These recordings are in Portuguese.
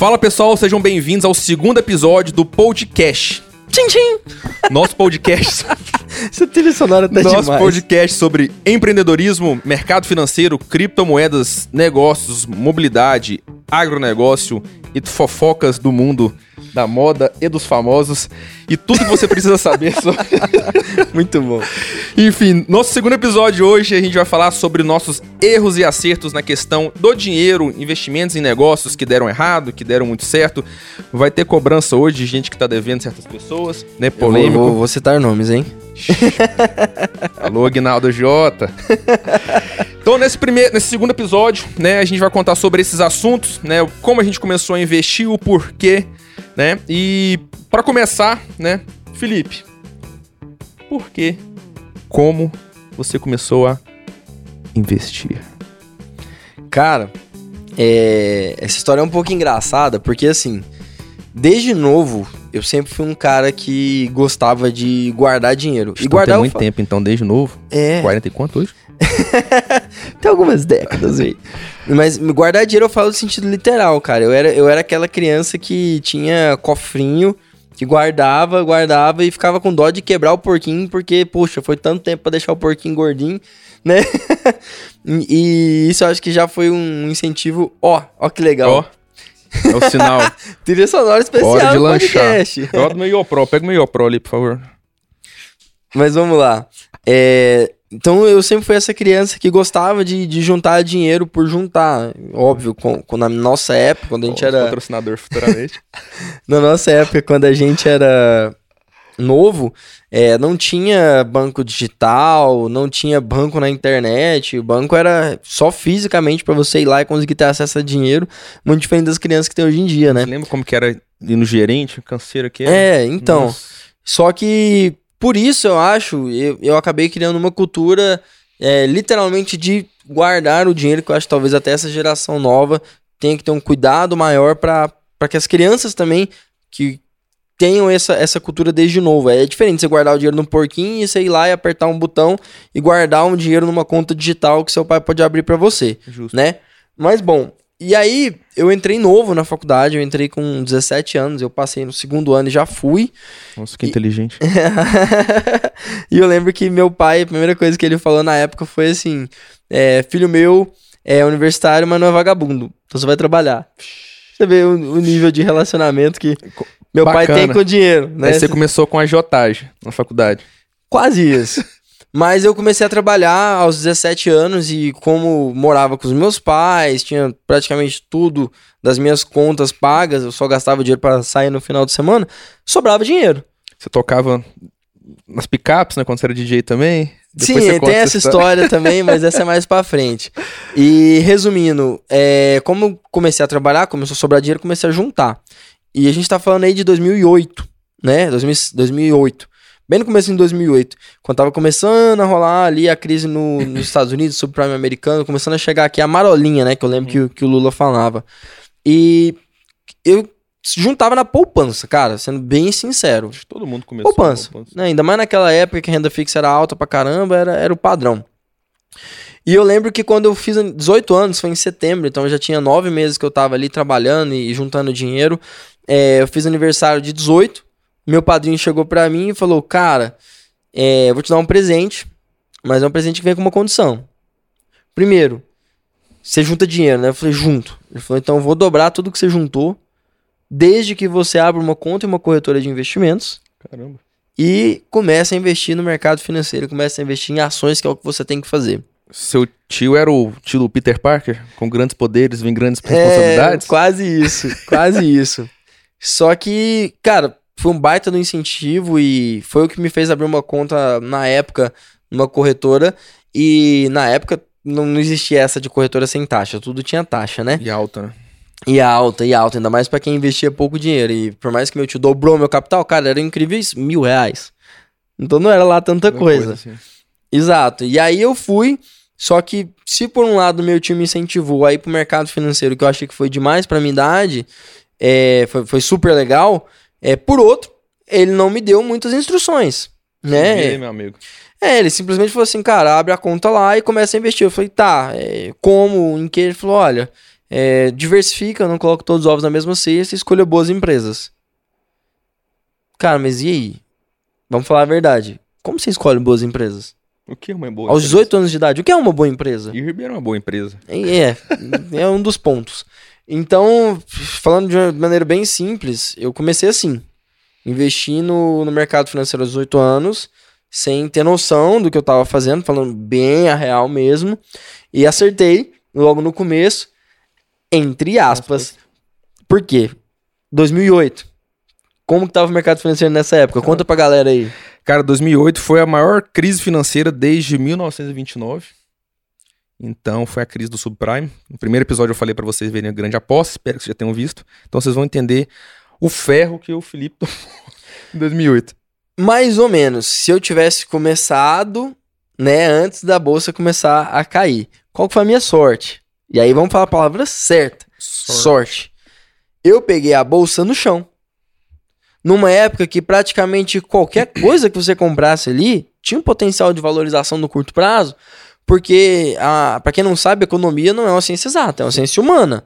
Fala pessoal, sejam bem-vindos ao segundo episódio do podcast. Tchim, tchim. Nosso podcast, Essa trilha sonora tá nosso demais. podcast sobre empreendedorismo, mercado financeiro, criptomoedas, negócios, mobilidade, agronegócio e fofocas do mundo da moda e dos famosos e tudo que você precisa saber sobre Muito bom. Enfim, nosso segundo episódio hoje a gente vai falar sobre nossos erros e acertos na questão do dinheiro, investimentos em negócios que deram errado, que deram muito certo. Vai ter cobrança hoje de gente que tá devendo certas pessoas, né? Eu vou, Polêmico. vou, vou citar nomes, hein? Alô, Aguinaldo Jota. Então, nesse, primeiro, nesse segundo episódio, né, a gente vai contar sobre esses assuntos, né? Como a gente começou a investir, o porquê, né? E para começar, né, Felipe, por que, como você começou a investir? Cara, é, essa história é um pouco engraçada, porque assim, desde novo, eu sempre fui um cara que gostava de guardar dinheiro. e Estou guardar tem muito tempo, então, desde novo. É, 40 e quanto hoje? tem algumas décadas aí. Mas guardar dinheiro eu falo no sentido literal, cara. Eu era, eu era aquela criança que tinha cofrinho, que guardava, guardava e ficava com dó de quebrar o porquinho, porque, poxa, foi tanto tempo pra deixar o porquinho gordinho, né? e isso eu acho que já foi um incentivo. Ó, ó que legal. Ó, é o sinal. Trilha sonora especial Hora de lanchar. meu IOPRO, pega meu IOPRO ali, por favor. Mas vamos lá. É, então eu sempre fui essa criança que gostava de, de juntar dinheiro por juntar. Óbvio, com, com- na nossa época, quando a gente era. patrocinador futuramente. Na nossa época, quando a gente era novo, é, não tinha banco digital, não tinha banco na internet. O banco era só fisicamente pra você ir lá e conseguir ter acesso a dinheiro. Muito diferente das crianças que tem hoje em dia, né? Você lembra como que era ir no gerente, canseiro aqui? É, então. Nossa. Só que por isso eu acho, eu, eu acabei criando uma cultura é, literalmente de guardar o dinheiro, que eu acho que talvez até essa geração nova tenha que ter um cuidado maior para que as crianças também que tenham essa, essa cultura desde novo. É diferente você guardar o dinheiro num porquinho e você ir lá e apertar um botão e guardar um dinheiro numa conta digital que seu pai pode abrir para você Justo. né? Mas bom, e aí eu entrei novo na faculdade, eu entrei com 17 anos, eu passei no segundo ano e já fui. Nossa, que E- inteligente. e eu lembro que meu pai, a primeira coisa que ele falou na época foi assim: é, filho meu é universitário, mas não é vagabundo. Então você vai trabalhar. Você vê o, o nível de relacionamento que meu pai Bacana. tem com o dinheiro, né? Aí você começou com a agiotagem na faculdade. Quase isso. Mas eu comecei a trabalhar aos 17 anos e como morava com os meus pais, tinha praticamente tudo das minhas contas pagas, eu só gastava dinheiro pra sair no final de semana, sobrava dinheiro. Você tocava nas picapes, né? Quando você era DJ também. Sim, Depois você tem essa história também, mas essa é mais pra frente. E resumindo, é, como eu comecei a trabalhar, começou a sobrar dinheiro, comecei a juntar. E a gente tá falando aí de 2008, né? 2000 2008. Bem no começo de 2008, quando tava começando a rolar ali a crise no- nos Estados Unidos, subprime americano, começando a chegar aqui a marolinha, né? Que eu lembro que, o- que o Lula falava. E eu juntava na poupança, cara, sendo bem sincero. Todo mundo começou. Poupança. com poupança. né? Ainda mais naquela época que a renda fixa era alta pra caramba, era, era o padrão. E eu lembro que quando eu fiz 18 anos, foi em setembro, então já tinha nove meses que eu tava ali trabalhando e juntando dinheiro. É, eu fiz aniversário de 18. Meu padrinho chegou pra mim e falou: Cara, é, eu vou te dar um presente, mas é um presente que vem com uma condição. Primeiro, você junta dinheiro, né? Eu falei: Junto. Ele falou: Então eu vou dobrar tudo que você juntou, desde que você abra uma conta em uma corretora de investimentos Caramba. e comece a investir no mercado financeiro, comece a investir em ações, que é o que você tem que fazer. Seu tio era o tio do Peter Parker? Com grandes poderes vem grandes responsabilidades? É, quase isso, quase isso. Só que, cara, foi um baita do incentivo e foi o que me fez abrir uma conta na época numa corretora e na época não, não existia essa de corretora sem taxa, tudo tinha taxa, né? E alta, né? E alta, e alta, ainda mais pra quem investia pouco dinheiro. E por mais que meu tio dobrou meu capital, cara, eram incríveis mil reais. Então não era lá tanta coisa. assim. Exato. E aí eu fui, só que se por um lado meu time me incentivou a ir pro mercado financeiro, que eu achei que foi demais pra minha idade, é, foi, foi super legal, é, por outro, ele não me deu muitas instruções, né? meu amigo? É, ele simplesmente falou assim, cara, abre a conta lá e começa a investir. Eu falei, tá, é, como, em que? Ele falou, olha, é, diversifica, não coloca todos os ovos na mesma cesta e escolha boas empresas. Cara, mas e aí? Vamos falar a verdade. Como você escolhe boas empresas? O que é uma boa Aos empresa? 18 anos de idade, o que é uma boa empresa? E o Ribeiro é uma boa empresa. É, é um dos pontos. Então, falando de uma maneira bem simples, eu comecei assim, investindo no mercado financeiro aos 18 anos, sem ter noção do que eu tava fazendo, falando bem a real mesmo, e acertei logo no começo, entre aspas. Por quê? 2008. Como que tava o mercado financeiro nessa época? Conta pra galera aí. Cara, 2008 foi a maior crise financeira desde 1929. Então, foi a crise do subprime. No primeiro episódio eu falei pra vocês verem a grande aposta, espero que vocês já tenham visto. Então, vocês vão entender o ferro que o Felipe tomou em 2008. Mais ou menos, se eu tivesse começado, né, antes da bolsa começar a cair. Qual que foi a minha sorte? E aí vamos falar a palavra certa. Sorte. Eu peguei a bolsa no chão. Numa época que praticamente qualquer coisa que você comprasse ali tinha um potencial de valorização no curto prazo, porque, para quem não sabe, economia não é uma ciência exata, é uma ciência humana.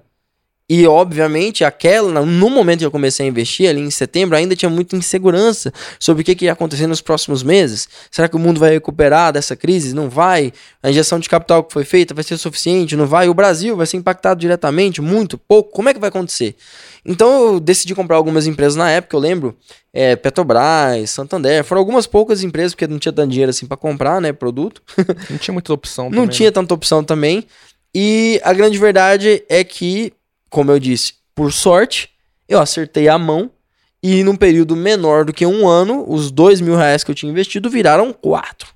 E, obviamente, aquela, no momento que eu comecei a investir, ali em setembro, ainda tinha muita insegurança sobre o que, que ia acontecer nos próximos meses. Será que o mundo vai recuperar dessa crise? Não vai? A injeção de capital que foi feita vai ser suficiente? Não vai? O Brasil vai ser impactado diretamente? Muito? Pouco? Como é que vai acontecer? Então, eu decidi comprar algumas empresas na época, eu lembro, é, Petrobras, Santander, foram algumas poucas empresas, porque não tinha tanto dinheiro assim para comprar, né, produto. Não tinha muita opção Não também, tinha né? tanta opção também. E a grande verdade é que, como eu disse, por sorte, eu acertei a mão. E num período menor do que um ano, os dois mil reais que eu tinha investido viraram quatro.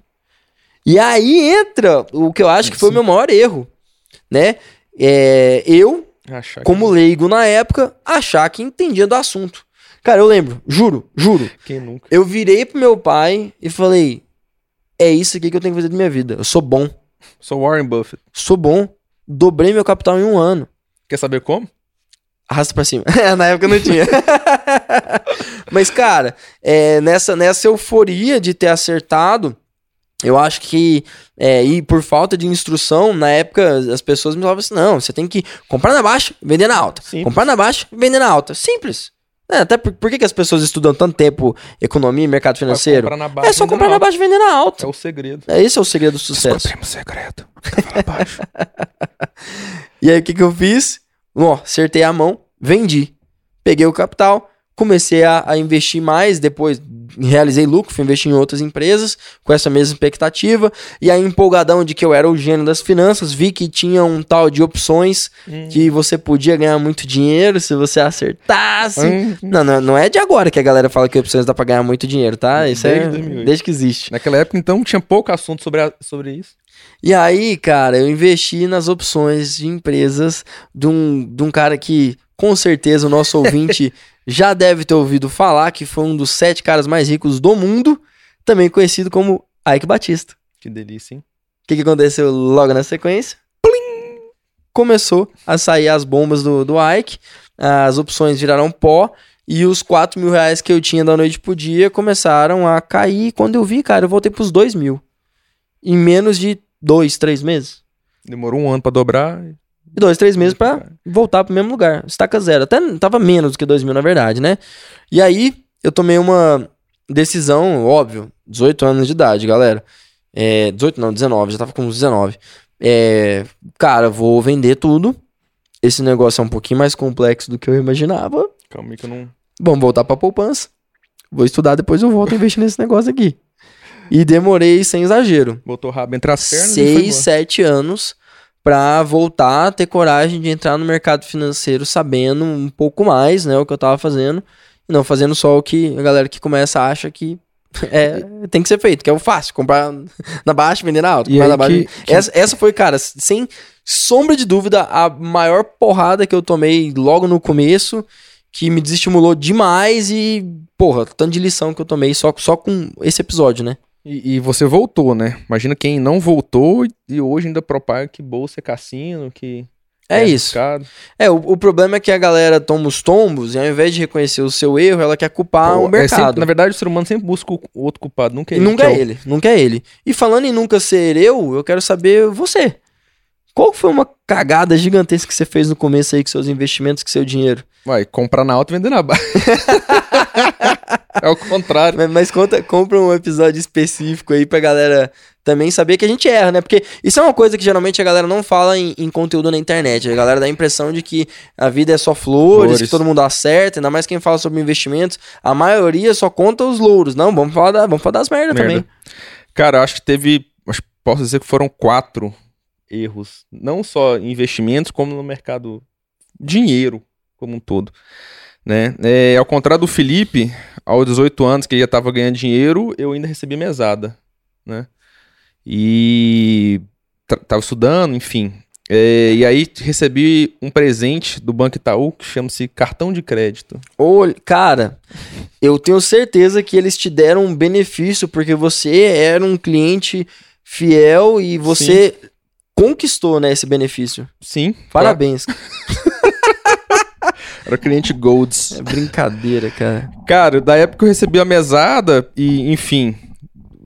E aí entra o que eu acho que foi o meu maior erro, né? É, eu, Achar que- como leigo na época, achar que entendia do assunto. Cara, eu lembro, juro, juro. Quem nunca? Eu virei pro meu pai e falei: É isso aqui que eu tenho que fazer da minha vida. Eu sou bom. Sou Warren Buffett. Sou bom. Dobrei meu capital em um ano. Quer saber como? Arrasta pra cima. Na época não tinha. Mas, cara, é, nessa, nessa euforia de ter acertado, eu acho que, é, e por falta de instrução, na época as pessoas me falavam assim: não, você tem que comprar na baixa vender na alta. Simples. Comprar na baixa vender na alta. Simples. É, até por, por que, que as pessoas estudam tanto tempo economia e mercado financeiro? Baixa, É só comprar na baixa e vender na alta. É o segredo. É, esse é o segredo do sucesso. Descobrimos segredo. Baixo. E aí, o que, que eu fiz? Ó, acertei a mão, vendi. Peguei o capital, comecei a, a investir mais, depois realizei lucro, fui investir em outras empresas com essa mesma expectativa. E aí, empolgadão de que eu era o gênio das finanças, vi que tinha um tal de opções Hum. que você podia ganhar muito dinheiro se você acertasse. Hum. Não, não, não é de agora que a galera fala que opções dá pra ganhar muito dinheiro, tá? Isso Desde é 2008. desde que existe. Naquela época, então, tinha pouco assunto sobre, a- sobre isso. E aí, cara, eu investi nas opções de empresas de um, de um cara que, com certeza, o nosso ouvinte já deve ter ouvido falar, que foi um dos sete caras mais ricos do mundo, também conhecido como Ike Batista. Que delícia, hein? O que, que aconteceu logo na sequência? Plim! Começou a sair as bombas do, do Ike, as opções viraram pó, e os 4 mil reais que eu tinha da noite pro dia começaram a cair. Quando eu vi, cara, eu voltei pros 2 mil. Em menos de dois, três meses. Demorou um ano pra dobrar. E dois, três meses pra voltar pro mesmo lugar. Estaca zero. Até tava menos do que 2 mil, na verdade, né? E aí, eu tomei uma decisão, óbvio, 18 anos de idade, galera. É, 18 não, 19, já tava com uns 19. É, cara, vou vender tudo. Esse negócio é um pouquinho mais complexo do que eu imaginava. Calma aí que eu não. Vamos voltar pra poupança. Vou estudar, depois eu volto a investir nesse negócio aqui. E demorei, sem exagero, Botou o rabo entre as pernas e seis, sete anos pra voltar a ter coragem de entrar no mercado financeiro sabendo um pouco mais, né, o que eu tava fazendo, e não fazendo só o que a galera que começa acha que é, tem que ser feito, que é o fácil, comprar na baixa, vender na alta, comprar na baixa. que- que- Essa, essa foi, cara, sem sombra de dúvida, a maior porrada que eu tomei logo no começo, que me desestimulou demais e, porra, tanto de lição que eu tomei só, só com esse episódio, né? E, e você voltou, né? Imagina quem não voltou e- hoje ainda propaga que bolsa é cassino, que. É isso. arriscado. É, o, o problema é que a galera toma os tombos e ao invés de reconhecer o seu erro, ela quer culpar Pô, o é mercado. sempre- na verdade, o ser humano sempre busca o outro culpado, nunca E ele. nunca é o- ele, nunca é ele. E falando em nunca ser eu, eu quero saber você. Qual foi uma cagada gigantesca que você fez no começo aí com seus investimentos, com seu dinheiro? Vai, comprar na alta e vender na baixa. é o contrário. Mas, mas conta, compra um episódio específico aí pra galera também saber que a gente erra, né? Porque isso é uma coisa que geralmente a galera não fala em, em conteúdo na internet. A galera dá a impressão de que a vida é só flores, Flores. que todo mundo acerta, ainda mais quem fala sobre investimentos. A maioria só conta os louros. Não, vamos falar, da, vamos falar das merdas Merda. também. Cara, acho que teve. acho Posso dizer que foram quatro erros. Não só em investimentos, como no mercado dinheiro como um todo. Né? É, ao contrário do Felipe, aos 18 anos, que ele já estava ganhando dinheiro, eu ainda recebi mesada. Né? E tra- tava estudando, enfim. É, e aí recebi um presente do Banco Itaú que chama-se cartão de crédito. Olha, cara, eu tenho certeza que eles te deram um benefício porque você era um cliente fiel e você conquistou, né, esse benefício. Sim. Parabéns. Era cliente Golds. É brincadeira, cara. Cara, da época eu recebi a mesada e, enfim,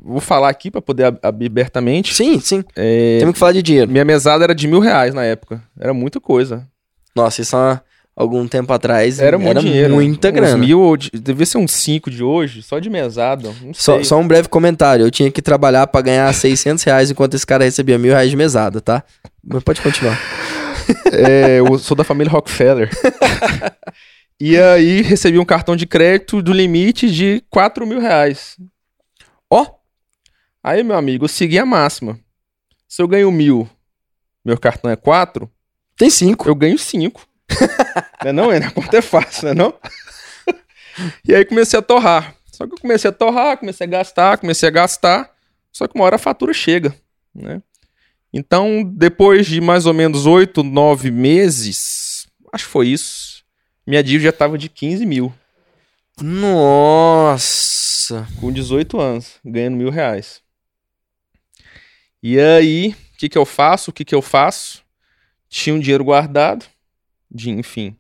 vou falar aqui pra poder ab- abrir abertamente. Sim, sim. É, Temos que falar de dinheiro. minha mesada era de mil reais na época. Era muita coisa. Nossa, isso há algum tempo atrás Era muito dinheiro. muita grana. mil, devia ser uns cinco de hoje, só de mesada. Só, só um breve comentário. Eu tinha que trabalhar pra ganhar 600 reais enquanto esse cara recebia mil reais de mesada, tá? Mas pode continuar. É, eu sou da família Rockefeller. e aí recebi um cartão de crédito do limite de 4 mil reais. Ó, Aí, meu amigo, eu segui a máxima. Se eu ganho mil, meu cartão é 4, tem cinco. eu ganho 5. não é não, é? A conta é fácil, não é não? e aí comecei a torrar. Só que eu comecei a torrar, comecei a gastar, comecei a gastar. Só que uma hora a fatura chega, né? Então, depois de mais ou menos 8, 9 meses, acho que foi isso, minha dívida já estava de 15 mil, Nossa. com 18 anos, ganhando mil reais. E aí, o que que eu faço? O que que eu faço? Tinha um dinheiro guardado, de, enfim.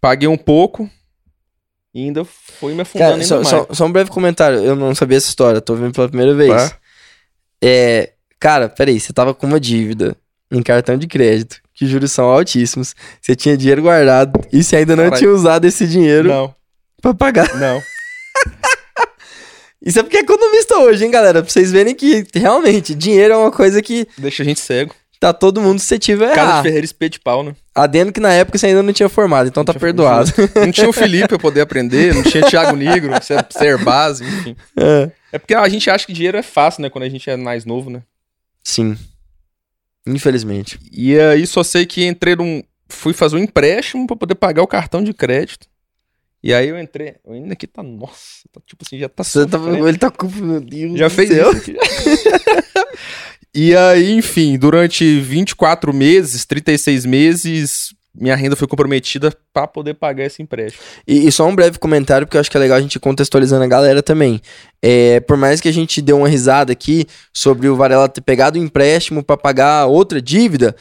Paguei um pouco e ainda foi me afundando Cara, ainda só, mais. só- só um breve comentário. Eu não sabia essa história, tô vendo pela primeira vez. Tá? É, cara, peraí, você tava com uma dívida em cartão de crédito, que os juros são altíssimos. Você tinha dinheiro guardado e você ainda não Caralho. tinha usado esse dinheiro Não, pra pagar. não. Isso é porque é economista hoje, hein, galera? Pra vocês verem que realmente dinheiro é uma coisa que Deixa a gente cego. tá todo mundo suscetível a Casa de errar. Ferreira Espeto de pau, né? Adendo que na época você ainda não tinha formado, então tá tinha- perdoado. Não tinha o Felipe pra poder aprender, não tinha Thiago Negro, ser, ser base, enfim. É. É porque a gente acha que dinheiro é fácil, né? Quando a gente é mais novo, né? Sim. Infelizmente. E aí só sei que entrei num. Fui fazer um empréstimo pra poder pagar o cartão de crédito. E aí eu entrei. Eu ainda aqui tá. Nossa, tá, tipo assim, já tá. Você tá, ele tá com. Meu Deus Já fez céu. isso e aí, enfim, durante 24 meses, 36 meses, minha renda foi comprometida pra poder pagar esse empréstimo. E, e só um breve comentário, porque eu acho que é legal a gente contextualizando a galera também. É, por mais que a gente dê uma risada aqui sobre o Varela ter pegado o empréstimo pra pagar outra dívida,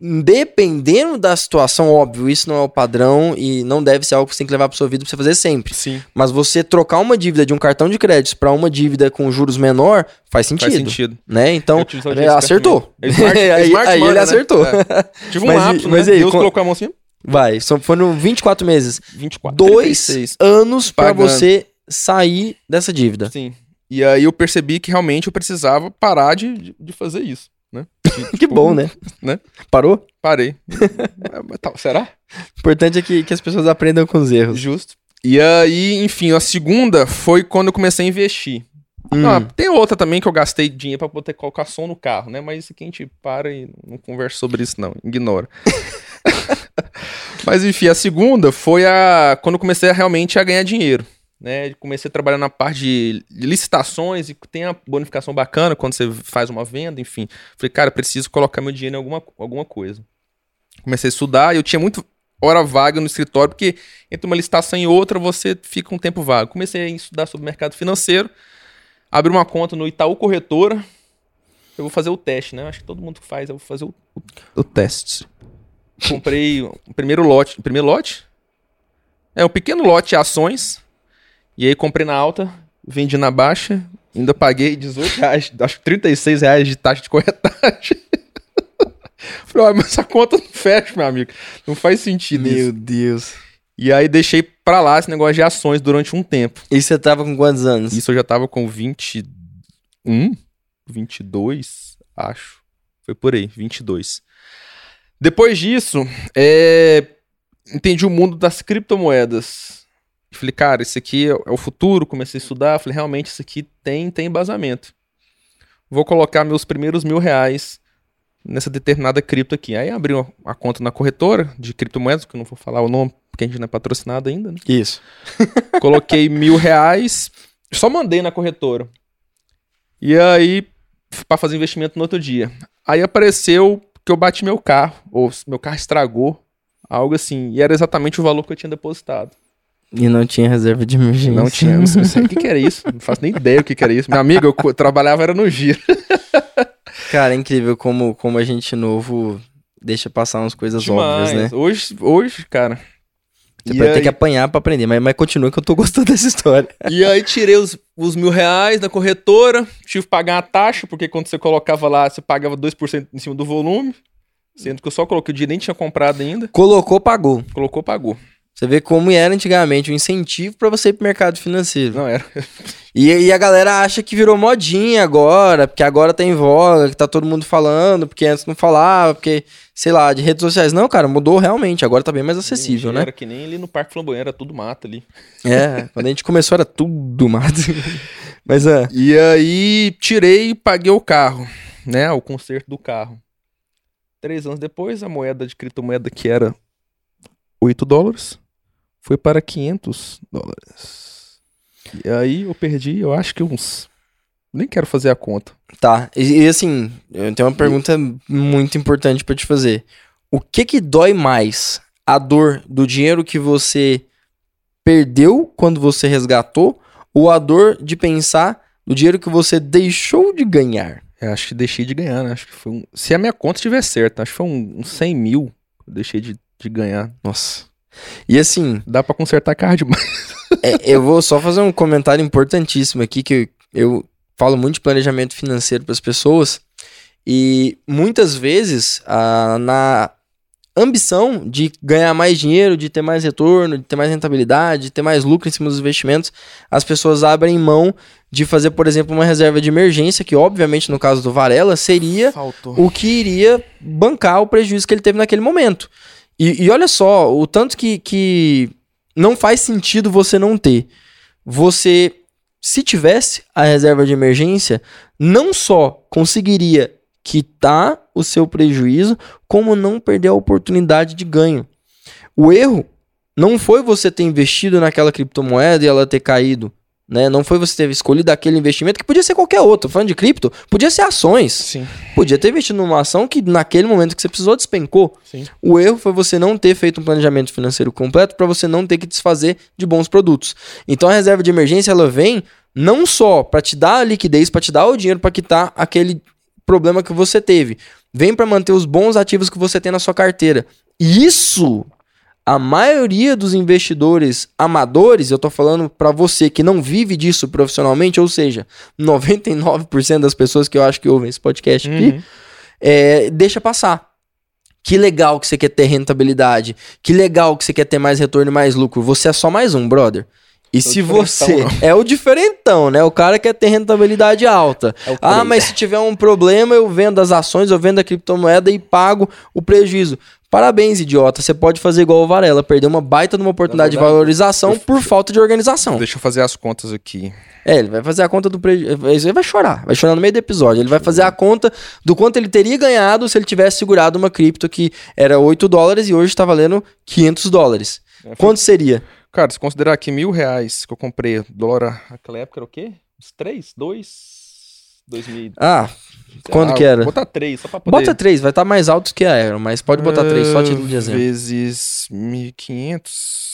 dependendo da situação, óbvio, isso não é o padrão e não deve ser algo que você tem que levar pro seu vida pra você fazer sempre. Sim. Mas você trocar uma dívida de um cartão de crédito pra uma dívida com juros menor faz sentido. Faz sentido. Né? Então, é, acertou. É smart- é aí smart aí money, ele né? acertou. É. Tive um Mas lapso, mas né? e aí, Deus com- colocou a mão assim, Vai, foram 24 meses. 24, Dois 36. anos pra Pagando. você sair dessa dívida. Sim. E aí eu percebi que realmente eu precisava parar de, de fazer isso, Que bom, né? né? Parou? Parei. É, tá- Será? O importante é que, que as pessoas aprendam com os erros. Justo. E aí, enfim, a segunda foi quando eu comecei a investir. Hum. Ah, tem outra também que eu gastei dinheiro pra poder colocar som no carro, né? Mas isso aqui a gente para e não conversa sobre isso, não. Ignora. Mas enfim, a segunda foi a quando eu comecei a, realmente a ganhar dinheiro. Né? Comecei a trabalhar na parte de licitações e tem a bonificação bacana quando você faz uma venda, enfim. Falei, cara, preciso colocar meu dinheiro em alguma, alguma coisa. Comecei a estudar e eu tinha muito hora vaga no escritório, porque entre uma licitação e outra você fica um tempo vago. Comecei a estudar sobre o mercado financeiro, abri uma conta no Itaú Corretora. Eu vou fazer o teste, né? Acho que todo mundo faz, eu vou fazer o, o, o teste. Comprei o primeiro lote. Primeiro lote? É, um pequeno lote de ações. E aí comprei na alta, vendi na baixa, ainda paguei 18 reais, acho que 36 reais de taxa de corretagem. Falei, ah, mas essa conta não fecha, meu amigo. Não faz sentido isso. Meu Deus. E aí deixei pra lá esse negócio de ações durante um tempo. E você tava com quantos anos? Isso eu já tava com 21, 22, acho. Foi por aí, 22. Depois disso, é, entendi o mundo das criptomoedas. Falei, cara, isso aqui é o futuro. Comecei a estudar. Falei, realmente, isso aqui tem, tem embasamento. Vou colocar meus primeiros mil reais nessa determinada cripto aqui. Aí abri uma conta na corretora de criptomoedas, que eu não vou falar o nome, porque a gente não é patrocinado ainda, né? Isso. Coloquei mil reais, só mandei na corretora. E aí, para fazer investimento no outro dia. Aí apareceu que eu bati meu carro, ou meu carro estragou, algo assim. E era exatamente o valor que eu tinha depositado. E não tinha reserva de emergência. Não tinha, não sei o que, que era isso. Não faço nem ideia o que, que era isso. Meu amigo, eu trabalhava era no giro. Cara, é incrível como, como a gente novo deixa passar umas coisas Demais. óbvias, né? Hoje, hoje, cara. Você E vai ter aí- que apanhar pra aprender, mas, mas continua que eu tô gostando dessa história. E aí tirei os, os mil reais da corretora, tive que pagar a taxa, porque quando você colocava lá, você pagava 2% em cima do volume. Sendo que eu só coloquei o dia nem tinha comprado ainda. Colocou, pagou. Colocou, pagou. Você vê como era antigamente o incentivo pra você ir pro mercado financeiro. Não era. E, e a galera acha que virou modinha agora, porque agora tá em voga, que tá todo mundo falando, porque antes não falava, porque, sei lá, de redes sociais. Não, cara, mudou realmente, agora tá bem mais acessível, né? Era que nem ali no Parque Flamboyant, era tudo mata ali. É, quando a gente começou era tudo mato. Mas é. E aí tirei e paguei o carro, né? O conserto do carro. Três anos depois, a moeda de criptomoeda que era 8 dólares foi para 500 dólares. E aí eu perdi, eu acho que uns. Nem quero fazer a conta. Tá, e, e assim, eu tenho uma pergunta muito importante pra te fazer. O que que dói mais? A dor do dinheiro que você perdeu quando você resgatou ou a dor de pensar do dinheiro que você deixou de ganhar? Eu acho que deixei de ganhar, né? Acho que foi um... Se a minha conta estiver certa, acho que foi um, uns 100 mil que eu deixei de, de ganhar. Nossa. E assim, Dá pra consertar carro demais. é, eu vou só fazer um comentário importantíssimo aqui que eu, eu falo muito de planejamento financeiro para as pessoas e muitas vezes ah, na ambição de ganhar mais dinheiro, de ter mais retorno, de ter mais rentabilidade, de ter mais lucro em cima dos investimentos, as pessoas abrem mão de fazer, por exemplo, uma reserva de emergência, que obviamente no caso do Varela seria Faltou. o que iria bancar o prejuízo que ele teve naquele momento. E, e olha só, o tanto que, que não faz sentido você não ter. Você, se tivesse a reserva de emergência, não só conseguiria quitar o seu prejuízo, como não perder a oportunidade de ganho. O erro não foi você ter investido naquela criptomoeda e ela ter caído. Né? Não foi você ter escolhido aquele investimento que podia ser qualquer outro. Falando de cripto, podia ser ações. Sim, Podia ter investido numa ação que naquele momento que você precisou despencou. sim. O erro foi você não ter feito um planejamento financeiro completo para você não ter que desfazer de bons produtos. Então a reserva de emergência ela vem não só para te dar a liquidez, para te dar o dinheiro para quitar aquele problema que você teve, vem para manter os bons ativos que você tem na sua carteira. Isso a maioria dos investidores amadores, eu tô falando para você que não vive disso profissionalmente, ou seja, 99% das pessoas que eu acho que ouvem esse podcast aqui, Uhum. é, deixa passar. Que legal que você quer ter rentabilidade. Que legal que você quer ter mais retorno e mais lucro. Você é só mais um, brother. E se você diferentão, é o diferentão, né? O cara quer ter rentabilidade alta. É Ah, mas se tiver um problema, eu vendo as ações, eu vendo a criptomoeda e pago o prejuízo. Parabéns, idiota. Você pode fazer igual o Varela, perder uma baita de uma oportunidade de verdade, valorização eu- por falta de organização. Deixa eu fazer as contas aqui. É, ele vai fazer a conta do prejuízo. Ele vai chorar, vai chorar no meio do episódio. Ele vai fazer a conta do quanto ele teria ganhado se ele tivesse segurado uma cripto que era 8 dólares e hoje está valendo 500 dólares. É, foi- Quanto seria? Cara, se considerar aqui mil reais que eu comprei, dólar naquela época era o quê? Uns três? Dois? Dois mil. Ah, sei quando que era? Botar três, só pra poder... bota 3, vai estar mais alto que a Aero, mas pode botar 3, só título de exemplo. Vezes 1.500.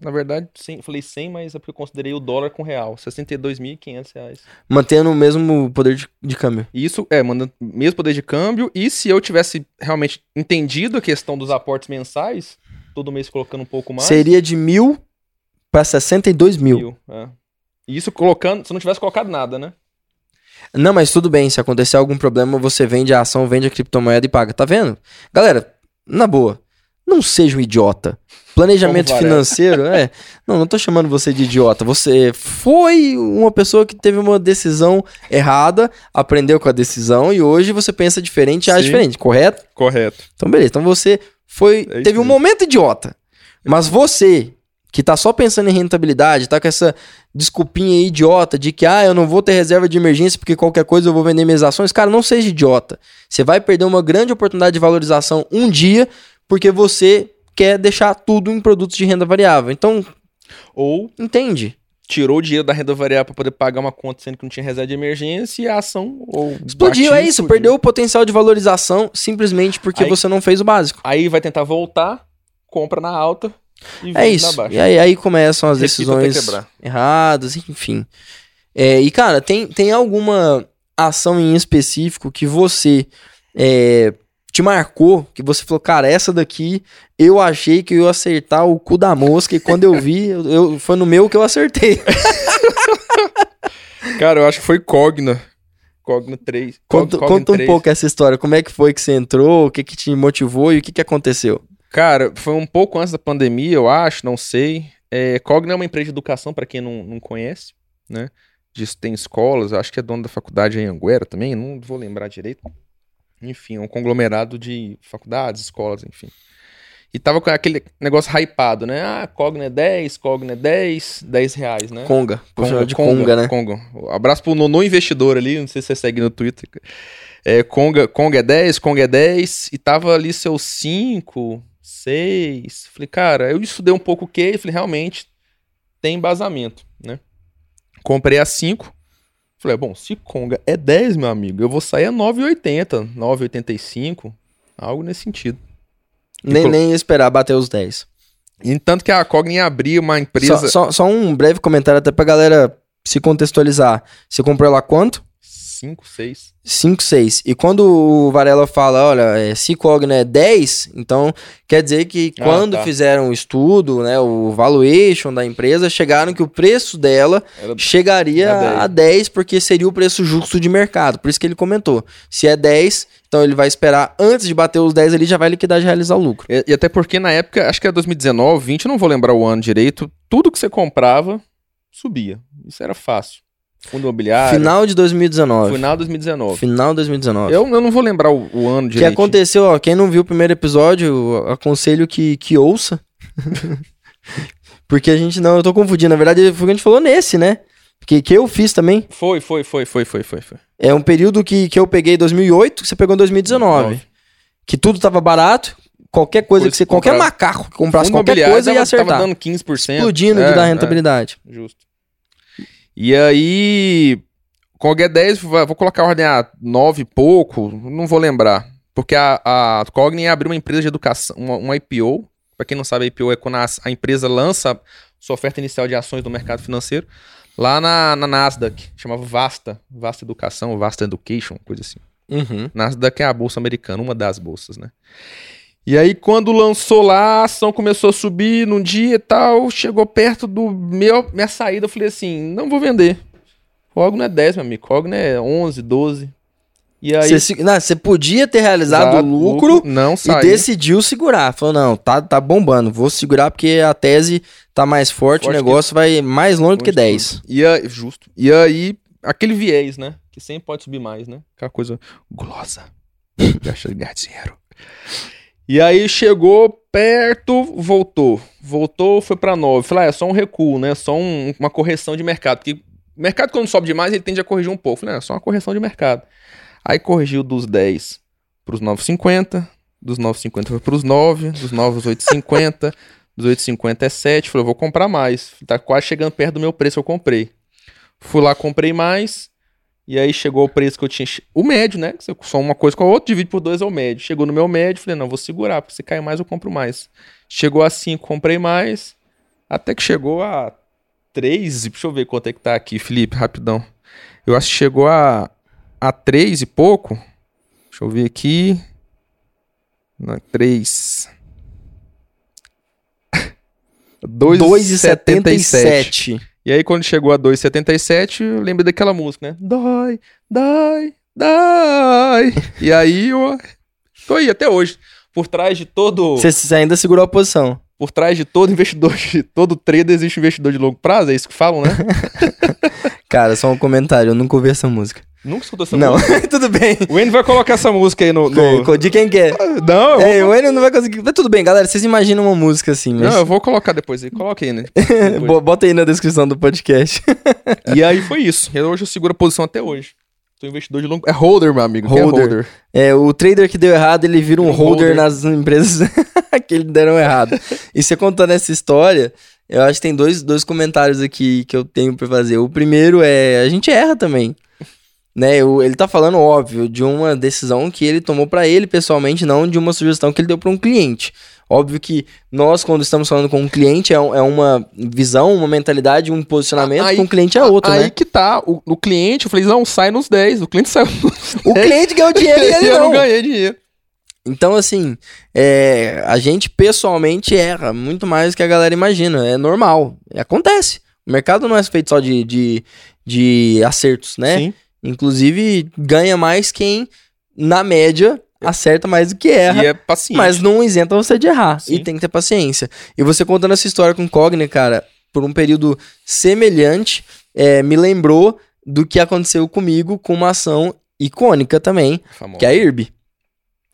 Na verdade, sim, eu falei 100, mas é porque eu considerei o dólar com real. 62.500 reais. Mantendo o mesmo poder de, de câmbio. Isso, é, mandando mesmo poder de câmbio. E se eu tivesse realmente entendido a questão dos aportes mensais, todo mês colocando um pouco mais. Seria de mil para 62 mil. mil, é. E isso colocando, se eu não tivesse colocado nada, né? Não, mas tudo bem, se acontecer algum problema, você vende a ação, vende a criptomoeda e paga. Tá vendo? Galera, na boa, não seja um idiota. Planejamento financeiro, é. Não, não tô chamando você de idiota. Você foi uma pessoa que teve uma decisão errada, aprendeu com a decisão e hoje você pensa diferente e age Sim. diferente, correto? Correto. Então, beleza. Então você foi. É teve um momento idiota. Mas você, que tá só pensando em rentabilidade, tá com essa desculpinha aí idiota de que, ah, eu não vou ter reserva de emergência porque qualquer coisa eu vou vender minhas ações. Cara, não seja idiota. Você vai perder uma grande oportunidade de valorização um dia porque você quer deixar tudo em produtos de renda variável. Então, Ou entende. tirou o dinheiro da renda variável para poder pagar uma conta sendo que não tinha reserva de emergência e a ação ou Explodiu, é isso. explodiu. Perdeu o potencial de valorização simplesmente porque Aí- você não fez o básico. Aí vai tentar voltar, compra na alta É isso. E aí, aí começam as decisões erradas, enfim. É, e, cara, tem, tem alguma ação em específico que você é, te marcou, que você falou, cara, essa daqui eu achei que eu ia acertar o cu da mosca, e quando eu vi, eu, eu- foi no meu que eu acertei. Cara, eu acho que foi Cogna. Cogna 3. Conta, Cogna conta um 3. pouco essa história. Como é que foi que você entrou? O que que te motivou e o que que aconteceu? Cara, foi um pouco antes da pandemia, eu acho, não sei. É, Cogna é uma empresa de educação, para quem não, não conhece, né? Disso tem escolas, acho que é dono da faculdade em Anguera também, não vou lembrar direito. Enfim, é um conglomerado de faculdades, escolas, enfim. E tava com aquele negócio hypado, né? Ah, Cogna é 10, Cogna é 10, 10 reais, né? Conga. Chamar de Conga, né? Conga. Abraço pro Nono Investidor ali, não sei se você segue no Twitter. É, Conga, Conga é 10, Conga é 10, e tava ali seus 5, 6. Falei, cara, eu estudei um pouco o que, falei, realmente tem embasamento, né? Comprei a 5. Falei, bom, se Conga é 10, meu amigo, eu vou sair a 9,80, 9,85, algo nesse sentido. Nem, colo- nem esperar bater os 10. Entanto que a Cogna ia abrir uma empresa... Só, só, só um breve comentário até pra galera se contextualizar. Você comprou lá quanto? 5, 6. 5, 6. E quando o Varela fala, olha, é, se Cogna é 10, então quer dizer que Ah, quando tá. fizeram o estudo, né, o valuation da empresa, chegaram que o preço dela Era chegaria A 10. a 10 porque seria o preço justo de mercado. Por isso que ele comentou. Se é 10, então ele vai esperar antes de bater os 10 ali, já vai liquidar e realizar o lucro. E, e até porque na época, acho que era 2019, 20, eu não vou lembrar o ano direito, tudo que você comprava subia. Isso era fácil. Fundo imobiliário. Final de 2019. Final 2019. Final de 2019. Eu, eu não vou lembrar o, o ano O que direito. aconteceu, ó, quem não viu o primeiro episódio, aconselho que, que ouça. Porque a gente não, eu tô confundindo. Na verdade, foi o que a gente falou nesse, né? Porque que eu fiz também. Foi, foi, foi, foi, foi, foi. foi. É um período que, que eu peguei em 2008, que você pegou em 2019. Que tudo tava barato. Qualquer coisa Coisa que você. que qualquer macaco que comprasse qualquer coisa ia acertar. Tava dando 15%. Explodindo É, de dar é, rentabilidade. justo. E aí, com o G10, vai- vou colocar a ordem a 9 e pouco, não vou lembrar. Porque a, a Cogni abriu uma empresa de educação, uma, uma IPO. Pra quem não sabe, a IPO é quando a, a empresa lança sua oferta inicial de ações no mercado financeiro. Lá na, na Nasdaq, chamava Vasta. Vasta Educação, Vasta Education, coisa assim. Uhum. Nasdaq é a bolsa americana, uma das bolsas, né? E aí, quando lançou lá, a ação começou a subir num dia e tal, chegou perto do meu minha saída, eu falei assim, não vou vender. Cogna é 10, meu amigo, Cogna é 11, 12. E aí... Você, se- não, você podia ter realizado o Exato, lucro, não e decidiu segurar. Falou, não, tá, tá bombando. Vou segurar porque a tese tá mais forte, Forte o negócio vai mais longe do que 10. E aí, justo. E aí, aquele viés, né? Que sempre pode subir mais, né? Aquela coisa gulosa. Gasta de ganhar dinheiro. E aí chegou perto, voltou. Voltou, foi pra 9. Falei, ah, é só um recuo, né? Só um- uma correção de mercado. Porque o mercado, quando sobe demais, ele tende a corrigir um pouco. Falei, ah, é só uma correção de mercado. Aí corrigiu dos 10 pros 9,50. Dos 9,50 foi pros 9. Dos 9 aos 8,50. Dos 8,50 é 7. Falei, eu vou comprar mais. Tá quase chegando perto do meu preço, eu comprei. Fui lá, comprei mais. E aí chegou o preço que eu tinha. O médio, né? Só uma coisa com a outra, divide por dois é o médio. Chegou no meu médio, falei, não, vou segurar, porque se cair mais, eu compro mais. Chegou a 5, comprei mais. Até que chegou a 3. Deixa eu ver quanto é que tá aqui, Felipe, rapidão. Eu acho que chegou a, a 3 e pouco. Deixa eu ver aqui. Não, 3. 2,77. 2,77. E aí, quando chegou a 2,77, eu lembrei daquela música, né? Dói, Die, die. E aí eu tô aí até hoje. Por trás de todo. Você ainda segurou a posição. Por trás de todo investidor, de todo trader, existe investidor de longo prazo, é isso que falam, né? Cara, só um comentário, eu nunca ouvi essa música. Nunca escutou essa não, música? tudo bem. O Enio vai colocar essa música aí no. no... De quem quer? Não, eu vou... É, o Enio não vai conseguir. Mas tudo bem, galera. Vocês imaginam uma música assim, mas. Não, eu vou colocar depois aí. Coloque aí, né? Bota aí na descrição do podcast. e aí foi isso. Eu, hoje eu seguro a posição até hoje. Sou investidor de longo. É holder, meu amigo. Holder. É, holder. é, o trader que deu errado, ele vira um, um holder, holder nas empresas que ele deram errado. e você contando essa história. Eu acho que tem dois, dois comentários aqui que eu tenho para fazer. O primeiro é: a gente erra também né? Ele tá falando, óbvio, de uma decisão que ele tomou para ele pessoalmente, não de uma sugestão que ele deu para um cliente. Óbvio que nós, quando estamos falando com um cliente, é, é uma visão, uma mentalidade, um posicionamento, aí, com o cliente é outro, aí né? Aí que tá. O, o, cliente, eu falei, não, sai nos 10. O cliente saiu nos O cliente ganhou dinheiro e ele eu não. não ganhei dinheiro. Então, assim, é, a gente pessoalmente erra muito mais do que a galera imagina. É normal. Acontece. O mercado não é feito só de, de, de acertos, né? Sim. Inclusive, ganha mais quem, na média, acerta mais do que erra. E é paciente. Mas não isenta você de errar. Sim. E tem que ter paciência. E você contando essa história com Cogni, cara, por um período semelhante, é, me lembrou do que aconteceu comigo com uma ação icônica também, Famoso. que é a IRB.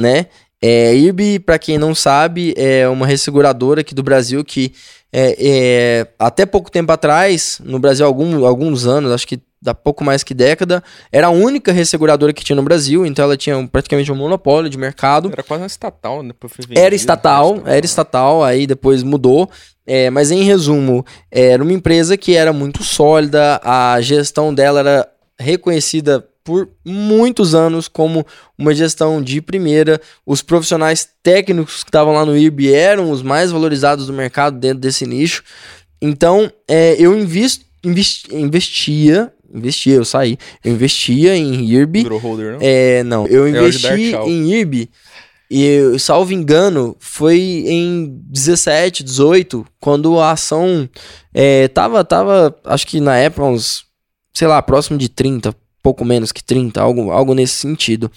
Né? É, IRB, para quem não sabe, é uma resseguradora aqui do Brasil que é, é, até pouco tempo atrás, no Brasil, algum, alguns anos, acho que da pouco mais que década, era a única resseguradora que tinha no Brasil, então ela tinha praticamente um monopólio de mercado. Era quase uma estatal, né? Era estatal, era estatal, aí depois mudou. É, mas em resumo, era uma empresa que era muito sólida, a gestão dela era reconhecida por muitos anos como uma gestão de primeira. Os profissionais técnicos que estavam lá no IRB eram os mais valorizados do mercado dentro desse nicho. Então, é, eu invisto, investi, investia investia, eu saí. Eu investia em IRB. Virou holder, não? É, não. Eu investi em IRB e, salvo engano, foi em 17, 18, quando a ação é, tava, tava, acho que na época uns, sei lá, próximo de 30, pouco menos que 30, algo, algo nesse sentido.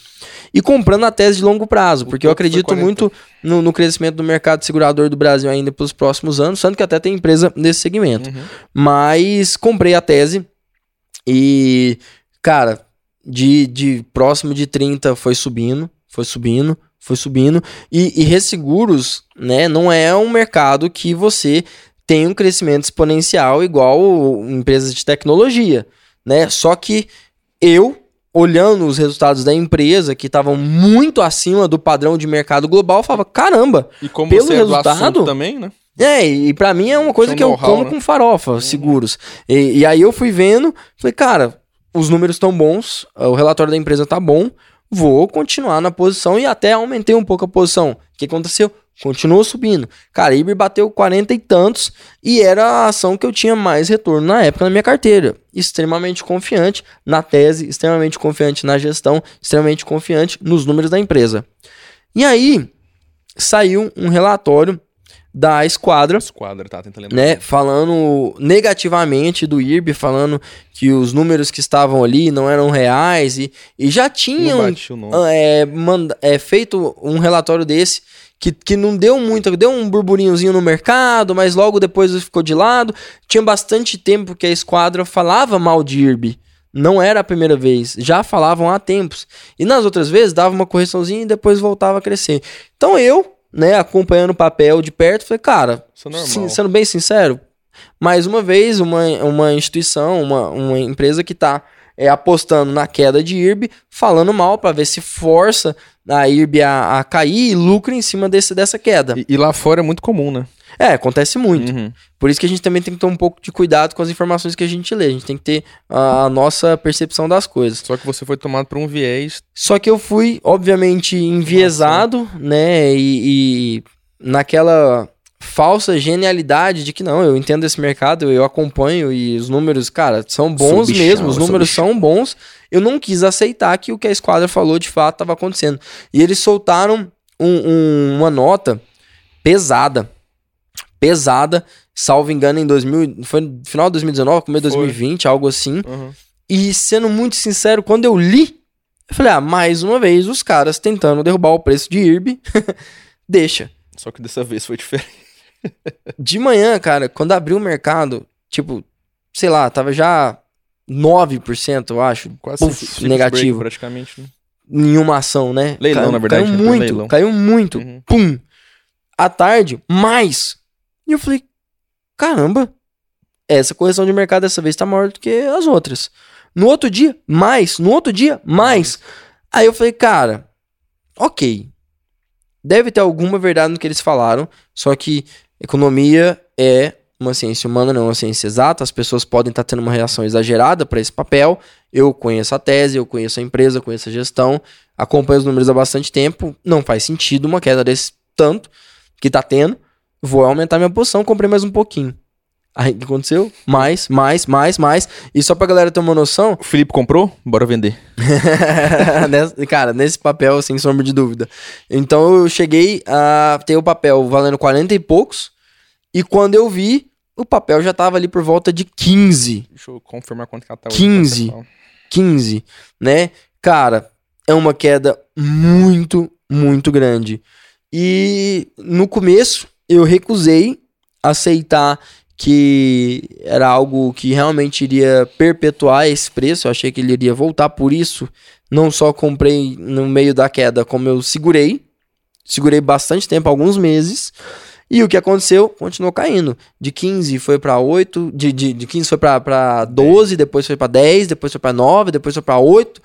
E comprando a tese de longo prazo, porque eu acredito muito no, no, crescimento do mercado segurador do Brasil ainda pelos próximos anos, tanto que até tem empresa nesse segmento. Uhum. Mas comprei a tese e, cara, de, de próximo de 30 foi subindo, foi subindo, foi subindo. E, e resseguros, né, não é um mercado que você tem um crescimento exponencial igual empresas de tecnologia, né? Só que eu, olhando os resultados da empresa, que estavam muito acima do padrão de mercado global, falava, caramba, e como pelo você resultado, é também, né? É, e para mim é uma coisa que eu como né? com farofa, uhum. seguros. E, e, aí eu fui vendo, falei, cara, os números estão bons, o relatório da empresa tá bom, vou continuar na posição e até aumentei um pouco a posição. O que aconteceu? Continuou subindo. Caribe bateu 40 e tantos e era a ação que eu tinha mais retorno na época na minha carteira. Extremamente confiante na tese, extremamente confiante na gestão, extremamente confiante nos números da empresa. E aí saiu um relatório da esquadra. Esquadra, tá, tenta lembrar. Né, falando negativamente do IRB, falando que os números que estavam ali não eram reais e, e já tinham é, manda, é, feito um relatório desse que, que não deu muito, deu um burburinhozinho no mercado, mas logo depois ficou de lado. Tinha bastante tempo que a esquadra falava mal de IRB. Não era a primeira vez, já falavam há tempos. E nas outras vezes dava uma correçãozinha e depois voltava a crescer. Então eu, né, acompanhando o papel de perto, falei, cara, sim, sendo bem sincero, mais uma vez, uma, uma instituição, uma, uma empresa que está é, apostando na queda de IRB, falando mal para ver se força a IRB a, a, cair e lucra em cima desse, dessa queda. E, e, lá fora é muito comum, né? É, acontece muito. Uhum. Por isso que a gente também tem que ter um pouco de cuidado com as informações que a gente lê. A gente tem que ter a, a nossa percepção das coisas. Só que você foi tomado por um viés. Só que eu fui, obviamente, enviesado, né? E, e naquela falsa genialidade de que não, eu entendo esse mercado, eu acompanho e os números, cara, são bons bichão, mesmo, os números são bons. Eu não quis aceitar que o que a esquadra falou de fato estava acontecendo. E eles soltaram um, um, uma nota pesada. Pesada, salvo engano, em 2000, foi no final de 2019, começo de 2020, algo assim. Uhum. E sendo muito sincero, quando eu li, eu falei, ah, mais uma vez os caras tentando derrubar o preço de IRB. Deixa. Só que dessa vez foi diferente. De manhã, cara, quando abriu o mercado, tipo, sei lá, tava já 9%, eu acho. Quase Puf, circuit negativo. break, praticamente. né? Nenhuma ação, né? Leilão, caiu, na verdade, Caiu né? Muito, leilão. caiu muito. Uhum. Pum. À tarde, mais. E eu falei, caramba, essa correção de mercado dessa vez tá maior do que as outras. No outro dia, mais. No outro dia, mais. Aí eu falei, cara, ok. Deve ter alguma verdade no que eles falaram, só que economia é uma ciência humana, não é uma ciência exata. As pessoas podem estar tendo uma reação exagerada para esse papel. Eu conheço a tese, eu conheço a empresa, conheço a gestão, acompanho os números há bastante tempo. Não faz sentido uma queda desse tanto que tá tendo. Vou aumentar minha posição, comprei mais um pouquinho. Aí o que aconteceu? Mais, mais, mais, mais. E só pra galera ter uma noção, O Felipe comprou? Bora vender. Cara, nesse papel, sem sombra de dúvida. Então eu cheguei a ter o papel valendo 40 e poucos. E quando eu vi, o papel já tava ali por volta de 15. Deixa eu confirmar quanto que ela tá 15. hoje. 15, né? Cara, é uma queda muito, muito grande. E no começo eu recusei aceitar que era algo que realmente iria perpetuar esse preço. Eu achei que ele iria voltar por isso. Não só comprei no meio da queda, como eu segurei. Segurei bastante tempo, alguns meses. E o que aconteceu? Continuou caindo. De 15 foi pra 8, de, de, de 15 foi pra 12, depois foi pra 10, depois foi pra 9, depois foi pra 8,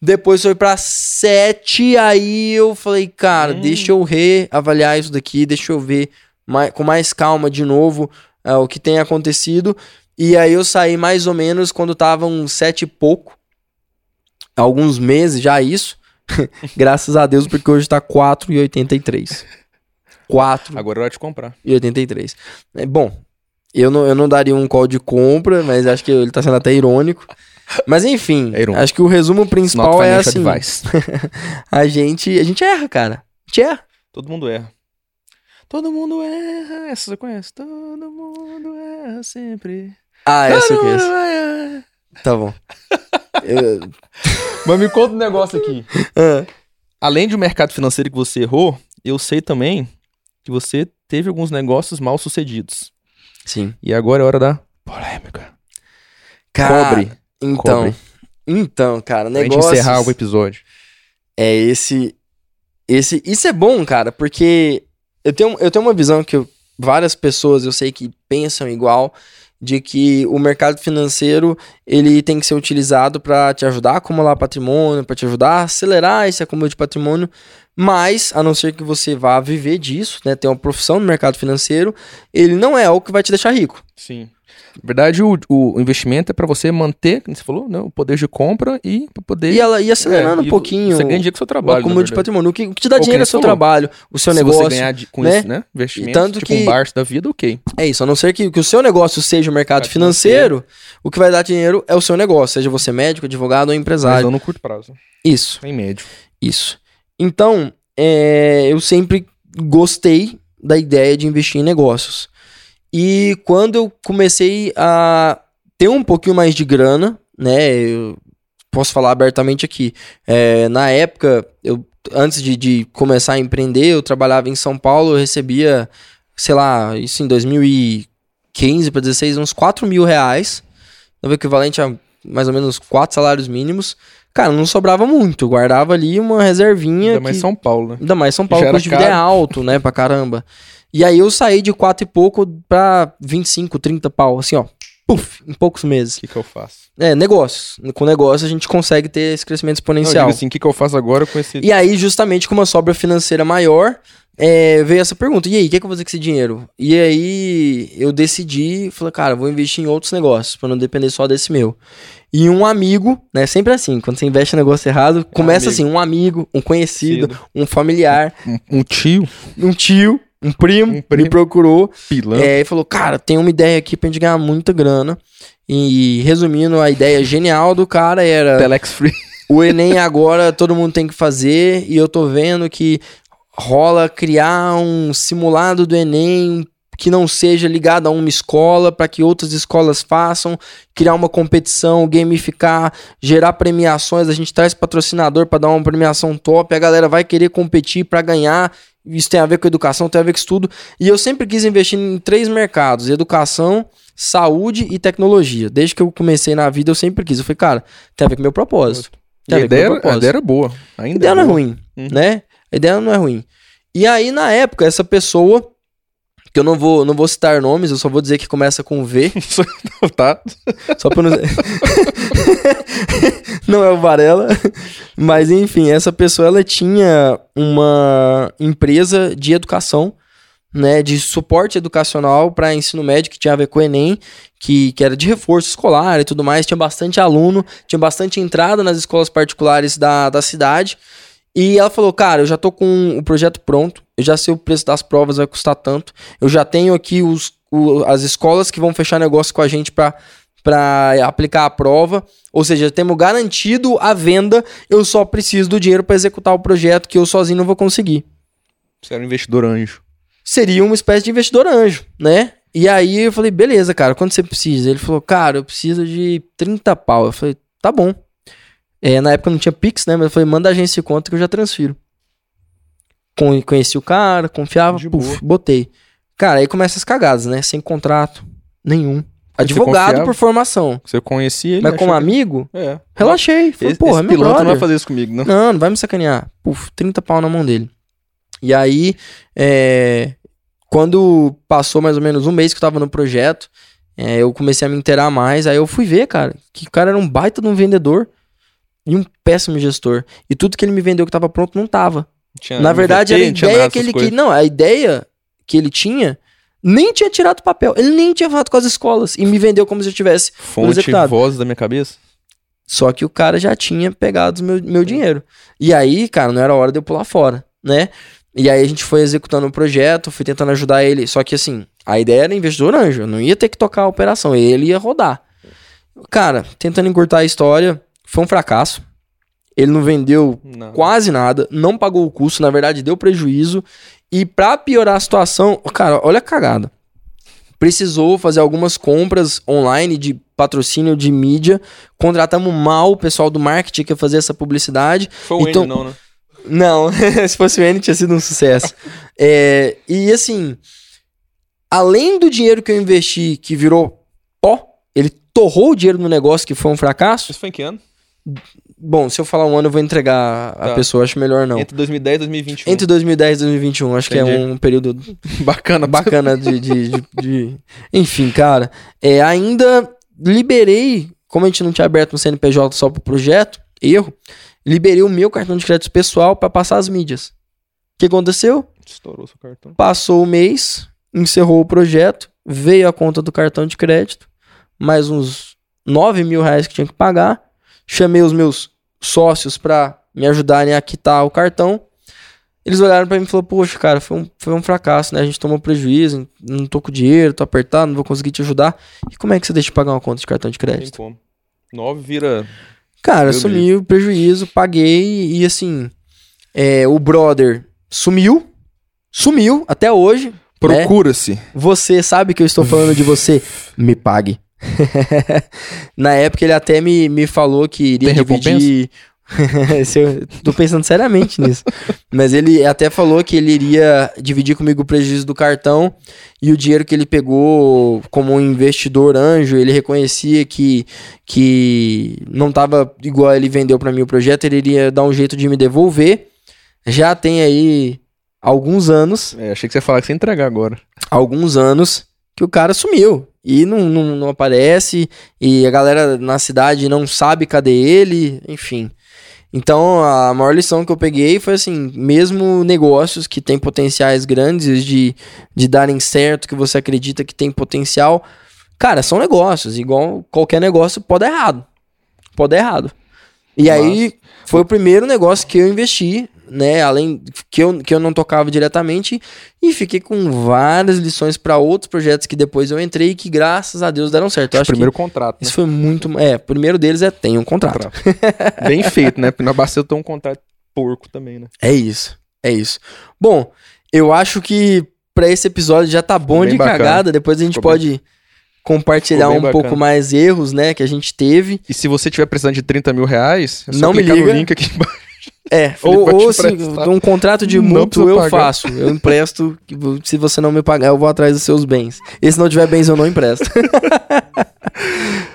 depois foi pra 7. Aí eu falei, cara, Hum. deixa eu reavaliar isso daqui, deixa eu ver mai- com mais calma de novo é, o que tem acontecido. E aí eu saí mais ou menos quando tava uns 7 e pouco. Alguns meses já isso. Graças a Deus, porque hoje tá 4,83. 4 Agora é hora de comprar. e 83. É, bom, eu não, eu não daria um call de compra, mas acho que ele tá sendo até irônico. Mas enfim, É irônico. acho que o resumo principal é assim: a gente, a gente erra, cara. A gente erra. Todo mundo erra. Todo mundo erra. Essa você conhece? Todo mundo erra sempre. Ah, essa eu Todo mundo conheço. erra. Tá bom. Eu- Mas me conta um negócio aqui. ah, Além de o mercado financeiro que você errou, eu sei também que você teve alguns negócios mal sucedidos. sim. E agora é hora da polêmica. Cara, Cobre. Então, Cobre. então, cara, Pra gente encerrar o episódio. é esse esse isso é bom, cara, porque eu tenho, eu tenho uma visão que eu- várias pessoas eu sei que pensam igual de que o mercado financeiro ele tem que ser utilizado para te ajudar a acumular patrimônio, para te ajudar a acelerar esse acúmulo de patrimônio, mas a não ser que você vá viver disso, né, ter uma profissão no mercado financeiro, ele não é algo que vai te deixar rico. Sim. Na verdade, o, o investimento é pra você manter, como você falou, né, o poder de compra e poder. E ela ia acelerando É, um e pouquinho Você ganha dinheiro com o seu o trabalho. acúmulo na de patrimônio. O que, o que te dá dinheiro é o seu falou. trabalho, o seu Se negócio. você ganhar com né? isso, né? Investimento, tanto tipo que- um bar da vida, ok. É isso, a não ser que, que o seu negócio seja o mercado Mercado financeiro, o que vai dar dinheiro é o seu negócio, seja você médico, advogado ou Mas empresário. não no curto prazo. Isso, Em médio. isso. Então, é, eu sempre gostei da ideia de investir em negócios. E quando eu comecei a ter um pouquinho mais de grana, né, eu posso falar abertamente aqui, é, na época, eu, antes de, de começar a empreender, eu trabalhava em São Paulo, eu recebia, sei lá, isso em 2015 para 16, uns 4 mil reais, o equivalente a mais ou menos quatro salários mínimos. Cara, não sobrava muito, eu guardava ali uma reservinha. Ainda mais que- São Paulo, né? Ainda mais São Paulo, o custo de vida é alto, né, pra caramba. E aí eu saí de 4 e pouco pra 25, 30 pau, assim, ó. Puf, em poucos O meses. que, que eu faço? É, negócios. Com negócio a gente consegue ter esse crescimento Não, exponencial. digo assim, o que, que eu faço agora com esse. E aí, justamente com uma sobra financeira maior, é, veio essa pergunta: e aí, o que, é que eu vou fazer com esse dinheiro? E aí eu decidi, falei, cara, vou investir em outros negócios, pra não depender só desse meu. E um amigo, né? Sempre assim, quando você investe em negócio errado, começa amigo. assim: um amigo, um conhecido, Cedo. um familiar, Um, um tio, um tio, um primo, Um primo. me procurou é, e falou: Cara, tem uma ideia aqui pra gente ganhar muita grana. E resumindo, a ideia genial do cara era: Telex Free. o Enem agora todo mundo tem que fazer. E eu tô vendo que rola criar um simulado do Enem que não seja ligado a uma escola, para que outras escolas façam, criar uma competição, gamificar, gerar premiações. A gente traz patrocinador para dar uma premiação top, a galera vai querer competir para ganhar. Isso tem a ver com educação, tem a ver com estudo. E eu sempre quis investir em três mercados: educação, saúde e tecnologia. Desde que eu comecei na vida, eu sempre quis. Eu falei, cara, tem a ver com meu propósito. Tem a, a, ideia, a ideia era boa. Ainda a ideia é não é ruim, uhum. né? A ideia não é ruim. E aí, na época, essa pessoa, que eu não vou, não vou citar nomes, eu só vou dizer que começa com V. tá. Só pra não. não é o Varela. Mas, enfim, essa pessoa, ela tinha uma empresa de educação, né, de suporte educacional para ensino médio, que tinha a ver com o Enem, que, que era de reforço escolar e tudo mais. Tinha bastante aluno, tinha bastante entrada nas escolas particulares da, da cidade. E ela falou, cara, eu já tô com o projeto pronto, eu já sei o preço das provas, vai custar tanto. Eu já tenho aqui os, o, as escolas que vão fechar negócio com a gente para para aplicar a prova, ou seja, temos garantido a venda, eu só preciso do dinheiro para executar o projeto que eu sozinho não vou conseguir. Você era um investidor anjo. Seria uma espécie de investidor anjo, né? E aí eu falei, beleza, cara, quanto você precisa? Ele falou, cara, eu preciso de 30 pau. Eu falei, tá bom. É, na época não tinha Pix, né? Mas eu falei, manda a agência de conta que eu já transfiro. Conheci o cara, confiava, puf, botei. Cara, aí começa as cagadas, né? Sem contrato nenhum. Advogado por formação. Você conhecia ele? Mas como que... amigo, é. relaxei. Falei, esse, porra, esse piloto brother. não vai fazer isso comigo, não. Não, não vai me sacanear. Puf, 30 pau na mão dele. E aí, é... quando passou mais ou menos um mês que eu tava no projeto, é, eu comecei a me inteirar mais. Aí eu fui ver, cara, que o cara era um baita de um vendedor e um péssimo gestor. E tudo que ele me vendeu que tava pronto não tava. Tinha, Na verdade, era a ideia que ele que Não, a ideia que ele tinha nem tinha tirado o papel. Ele nem tinha falado com as escolas. E me vendeu como se eu tivesse. Fonte voz da minha cabeça? Só que o cara já tinha pegado meu, meu dinheiro. E aí, cara, não era hora de eu pular fora, né? E aí a gente foi executando o um projeto, fui tentando ajudar ele. Só que assim, a ideia era investidor anjo. Eu não ia ter que tocar a operação. Ele ia rodar. Cara, tentando encurtar a história, foi um fracasso. Ele não vendeu não. quase nada, não pagou o custo, na verdade deu prejuízo. E para piorar a situação, cara, olha a cagada. Precisou fazer algumas compras online de patrocínio de mídia. Contratamos mal o pessoal do marketing que ia fazer essa publicidade. Foi o então, N, não, né? Não, se fosse o N tinha sido um sucesso. é, e assim, além do dinheiro que eu investi que virou pó, ele torrou o dinheiro no negócio que foi um fracasso. Isso foi em que ano? Bom, se eu falar um ano, eu vou entregar a tá. pessoa, acho melhor não. Entre 2010 e 2021. Entre 2010 e 2021, acho Entendi. que é um período bacana, bacana de, de, de, de... Enfim, cara, é, ainda liberei, como a gente não tinha aberto um CNPJ só pro projeto, erro, liberei o meu cartão de crédito pessoal para passar as mídias. O que aconteceu? Estourou seu cartão. Passou o mês, encerrou o projeto, veio a conta do cartão de crédito, mais uns 9 mil reais que tinha que pagar chamei os meus sócios para me ajudarem a quitar o cartão. Eles olharam para mim e falaram: Poxa, cara, foi um, foi um fracasso, né? A gente tomou prejuízo, não tô com dinheiro, tô apertado, não vou conseguir te ajudar. E como é que você deixa de pagar uma conta de cartão de crédito? Tem como. Nove vira. Cara, sumiu o prejuízo, paguei e assim. É, o brother sumiu. Sumiu até hoje. Né? Procura-se. Né? Você sabe que eu estou falando de você. Me pague. Na época ele até me, me falou que iria Tem dividir. eu tô pensando seriamente nisso. Mas ele até falou que ele iria dividir comigo o prejuízo do cartão e o dinheiro que ele pegou como um investidor anjo, ele reconhecia que, que não tava igual ele vendeu para mim o projeto, ele iria dar um jeito de me devolver. Já tem aí alguns anos. É, achei que você ia falar que você ia entregar agora. Alguns anos que o cara sumiu e não, não, não, aparece, e a galera na cidade não sabe cadê ele, enfim. Então, a maior lição que eu peguei foi assim: mesmo negócios que têm potenciais grandes de, de darem certo, que você acredita que tem potencial, cara, são negócios, igual qualquer negócio pode dar errado. Pode dar errado. E Nossa. aí, foi o primeiro negócio que eu investi né? Além que eu, que eu não tocava diretamente e fiquei com várias lições para outros projetos que depois eu entrei e que graças a Deus deram certo. Acho primeiro contrato. Né? Isso foi muito, é, o primeiro deles é tem um contrato. contrato. Bem feito, né? Porque na eu tenho um contrato porco também, né? É isso. É isso. Bom, eu acho que pra esse episódio já tá bom Bem de bacana. cagada. Depois a gente Ficou pode compartilhar Ficou um bem pouco bacana. mais erros, né, que a gente teve. E se você tiver precisando de 30 mil reais, é Não me liga. no link aqui embaixo. É, ou, ou se um contrato de mútuo eu pagar. faço. Eu empresto. Se você não me pagar, eu vou atrás dos seus bens. E se não tiver bens, eu não empresto.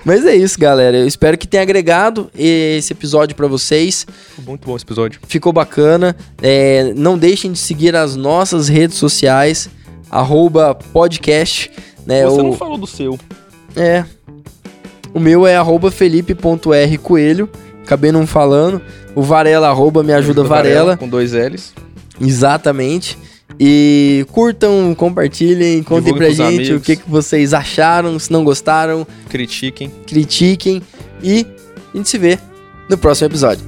Mas é isso, galera. Eu espero que tenha agregado esse episódio pra vocês. Muito bom esse episódio. Ficou bacana. É, não deixem de seguir as nossas redes sociais. Arroba podcast. Né, você o- não falou do seu. É. O meu é arroba felipe.rcoelho. Acabei não falando. O Varela, arroba me ajuda Varela. Com dois L's. Exatamente. E curtam, compartilhem, contem Divulguem pra gente o amigos. que, que vocês acharam, se não gostaram, Critiquem. critiquem e a gente se vê no próximo episódio.